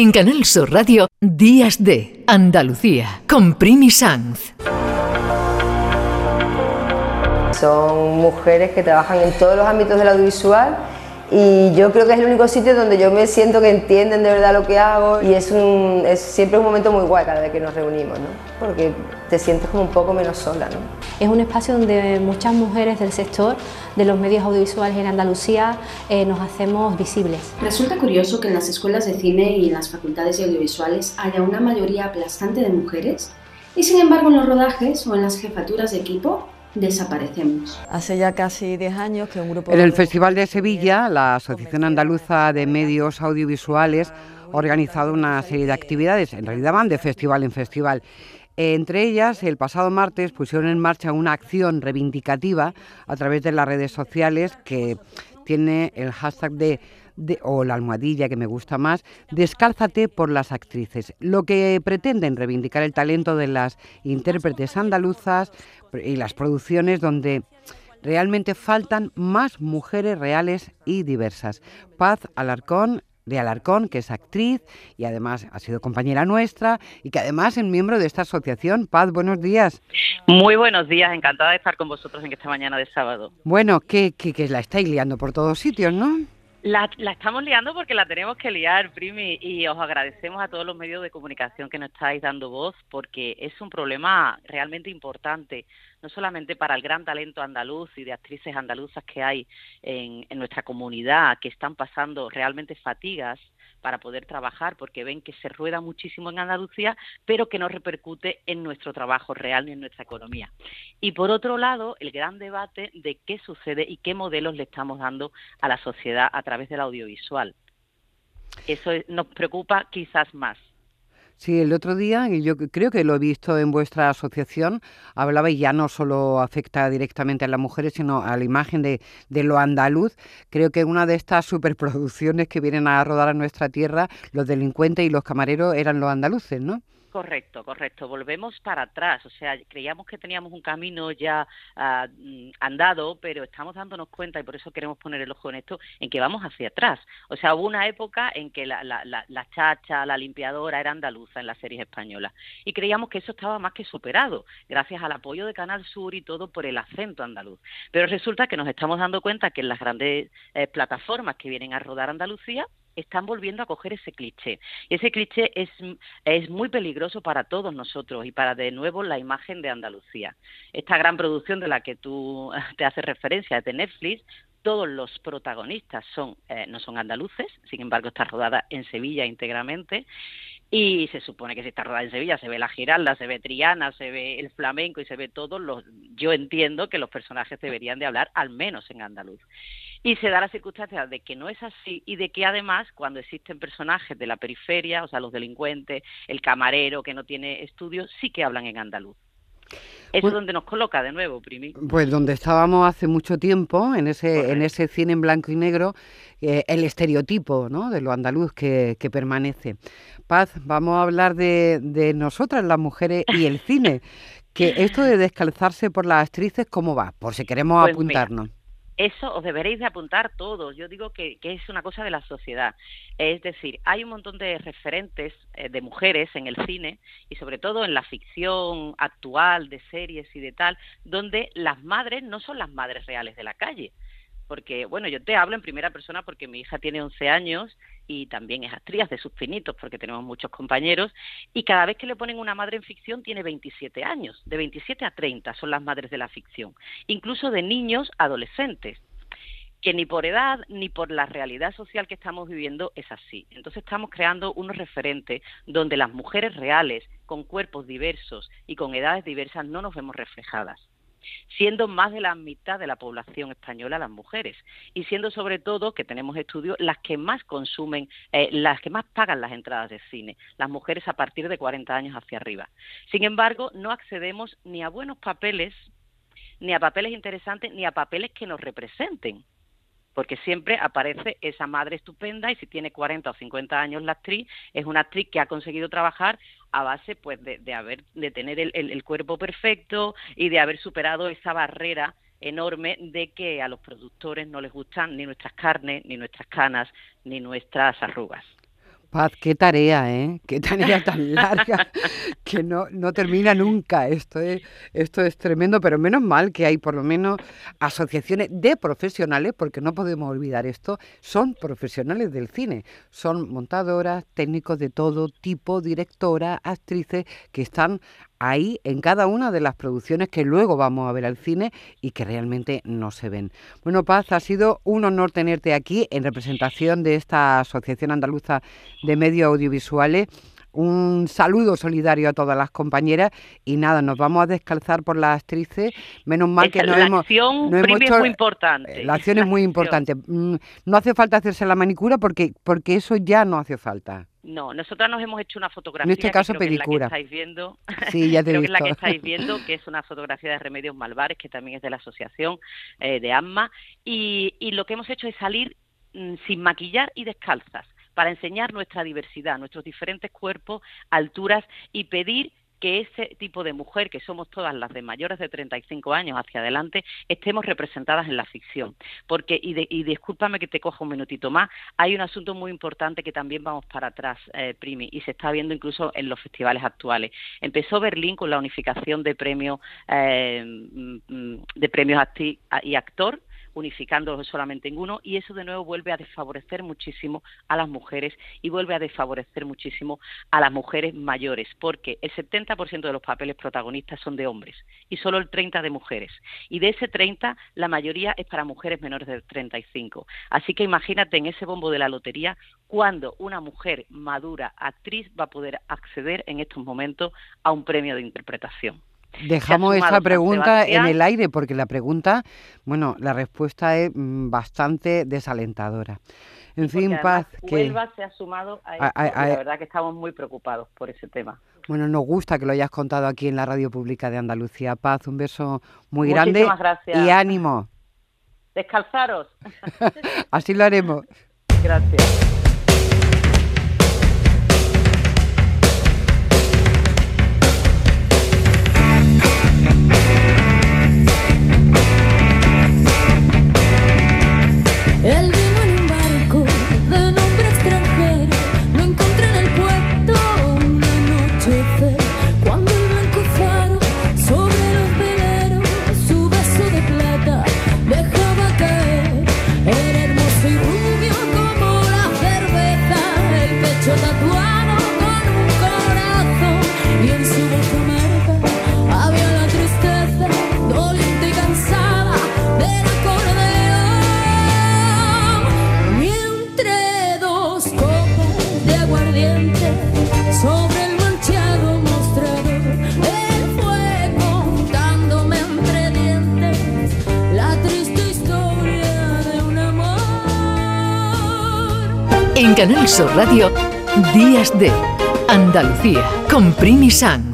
En Canal Sur Radio, Días de Andalucía, con Primi Sanz. Son mujeres que trabajan en todos los ámbitos del audiovisual y yo creo que es el único sitio donde yo me siento que entienden de verdad lo que hago y es, un, es siempre un momento muy guay cada vez que nos reunimos, ¿no? porque te sientes como un poco menos sola. ¿no? Es un espacio donde muchas mujeres del sector de los medios audiovisuales en Andalucía eh, nos hacemos visibles. Resulta curioso que en las escuelas de cine y en las facultades de audiovisuales haya una mayoría aplastante de mujeres y sin embargo en los rodajes o en las jefaturas de equipo desaparecemos. Hace ya casi 10 años que un grupo... En el Festival de Sevilla, la Asociación Andaluza de Medios Audiovisuales ha organizado una serie de actividades, en realidad van de festival en festival. Entre ellas, el pasado martes pusieron en marcha una acción reivindicativa a través de las redes sociales que tiene el hashtag de o la almohadilla que me gusta más, Descálzate por las actrices, lo que pretenden reivindicar el talento de las intérpretes andaluzas y las producciones donde realmente faltan más mujeres reales y diversas. Paz Alarcón de Alarcón, que es actriz y además ha sido compañera nuestra y que además es miembro de esta asociación. Paz, buenos días. Muy buenos días, encantada de estar con vosotros en esta mañana de sábado. Bueno, que, que, que la estáis liando por todos sitios, ¿no? La, estamos liando porque la tenemos que liar, Primi, y os agradecemos a todos los medios de comunicación que nos estáis dando voz porque es un problema realmente importante, no solamente para el gran talento andaluz y de actrices andaluzas que hay en nuestra comunidad, que están pasando realmente fatigas para poder trabajar, porque ven que se rueda muchísimo en Andalucía, pero que no repercute en nuestro trabajo real ni en nuestra economía. Y por otro lado, el gran debate de qué sucede y qué modelos le estamos dando a la sociedad a través del audiovisual. Eso nos preocupa quizás más. Sí, el otro día, y yo creo que lo he visto en vuestra asociación, hablaba ya no solo afecta directamente a las mujeres, sino a la imagen de, de lo andaluz. Creo que una de estas superproducciones que vienen a rodar a nuestra tierra, los delincuentes y los camareros eran los andaluces, ¿no? Correcto, correcto. Volvemos para atrás. O sea, creíamos que teníamos un camino ya mm, andado, pero estamos dándonos cuenta, y por eso queremos poner el ojo en esto, en que vamos hacia atrás. O sea, hubo una época en que la, la, la, chacha, la limpiadora era andaluza en las series españolas. Y creíamos que eso estaba más que superado, gracias al apoyo de Canal Sur y todo por el acento andaluz. Pero resulta que nos estamos dando cuenta que en las grandes eh, plataformas que vienen a rodar Andalucía, están volviendo a coger ese cliché. Y ese cliché es, es muy peligroso para todos nosotros y para de nuevo la imagen de Andalucía. Esta gran producción de la que tú te haces referencia de Netflix, todos los protagonistas son eh, no son andaluces, sin embargo está rodada en Sevilla íntegramente y se supone que si está rodada en Sevilla se ve la giralda, se ve Triana, se ve el flamenco y se ve todo. Los, yo entiendo que los personajes deberían de hablar al menos en andaluz. Y se da la circunstancia de que no es así y de que además cuando existen personajes de la periferia, o sea, los delincuentes, el camarero que no tiene estudios, sí que hablan en andaluz. Eso es donde nos coloca de nuevo, Primi. Pues donde estábamos hace mucho tiempo, en ese, en ese cine en blanco y negro, eh, el estereotipo ¿no? de lo andaluz que, que, permanece. Paz, vamos a hablar de, de nosotras, las mujeres y el cine. que esto de descalzarse por las actrices, ¿cómo va? Por si queremos pues apuntarnos eso os deberéis de apuntar todos. Yo digo que, es una cosa de la sociedad. Es decir, hay un montón de referentes eh, de mujeres en el cine y sobre todo en la ficción actual de series y de tal, donde las madres no son las madres reales de la calle. Porque, bueno, yo te hablo en primera persona porque mi hija tiene 11 años y también es actriz de sus finitos porque tenemos muchos compañeros y cada vez que le ponen una madre en ficción tiene 27 años, de 27 a 30 son las madres de la ficción, incluso de niños adolescentes que ni por edad ni por la realidad social que estamos viviendo es así. Entonces estamos creando unos referentes donde las mujeres reales, con cuerpos diversos y con edades diversas, no nos vemos reflejadas siendo más de la mitad de la población española las mujeres y siendo sobre todo, que tenemos estudios, las que más consumen, eh, las que más pagan las entradas de cine, las mujeres a partir de 40 años hacia arriba. Sin embargo, no accedemos ni a buenos papeles, ni a papeles interesantes, ni a papeles que nos representen porque siempre aparece esa madre estupenda y si tiene 40 o 50 años la actriz, es una actriz que ha conseguido trabajar a base pues de, haber de tener el, cuerpo perfecto y de haber superado esa barrera enorme de que a los productores no les gustan ni nuestras carnes, ni nuestras canas, ni nuestras arrugas. Paz, qué tarea, ¿eh? Qué tarea tan larga que no, no termina nunca. Esto es, esto es tremendo, pero menos mal que hay por lo menos asociaciones de profesionales, porque no podemos olvidar esto, son profesionales del cine, son montadoras, técnicos de todo tipo, directoras, actrices, que están ahí en cada una de las producciones que luego vamos a ver al cine y que realmente no se ven. Bueno, Paz, ha sido un honor tenerte aquí en representación de esta Asociación Andaluza de Medios Audiovisuales. Un saludo solidario a todas las compañeras y nada, nos vamos a descalzar por las actrices. Menos mal que no la hemos, acción no hemos Primi, hecho- es muy importante. eh, La acción es muy importante. Mm, No hace falta hacerse la manicura porque, porque eso ya no hace falta. No, nosotras nos hemos hecho una fotografía. este que caso, creo que es la que estáis viendo. Sí, ya te he creo que es la visto. que estáis viendo, que es una fotografía de Remedios Malvares, que también es de la asociación eh, de AMMA. Y, y lo que hemos hecho es salir mm, sin maquillar y descalzas para enseñar nuestra diversidad, nuestros diferentes cuerpos, alturas y pedir que ese tipo de mujer, que somos todas las de mayores de 35 años hacia adelante, estemos representadas en la ficción. Porque, y, discúlpame que te coja un minutito más, hay un asunto muy importante que también vamos para atrás, eh, Primi, y se está viendo incluso en los festivales actuales. Empezó Berlín con la unificación de premios, eh, mm, mm, de premios acti- y actor, unificándolos solamente en uno y eso de nuevo vuelve a desfavorecer muchísimo a las mujeres y vuelve a desfavorecer muchísimo a las mujeres mayores porque el 70% de los papeles protagonistas son de hombres y solo el 30 de mujeres. Y de ese 30 la mayoría es para mujeres menores de 35 así que imagínate en ese bombo de la lotería cuando una mujer madura actriz va a poder acceder en estos momentos a un premio de interpretación Dejamos San pregunta en el aire porque la pregunta, bueno, la respuesta es mm, bastante desalentadora. En porque fin, Paz, que Huelva se ha sumado a esto a- a- la verdad que estamos muy preocupados por ese tema. bueno, nos gusta que lo hayas contado aquí en la radio pública de Andalucía. Paz, un beso muy Muchísimas grande gracias. y ánimo. Descalzaros. Así lo haremos. Gracias. En Canal Sur Radio, Días de Andalucía, con Primi San.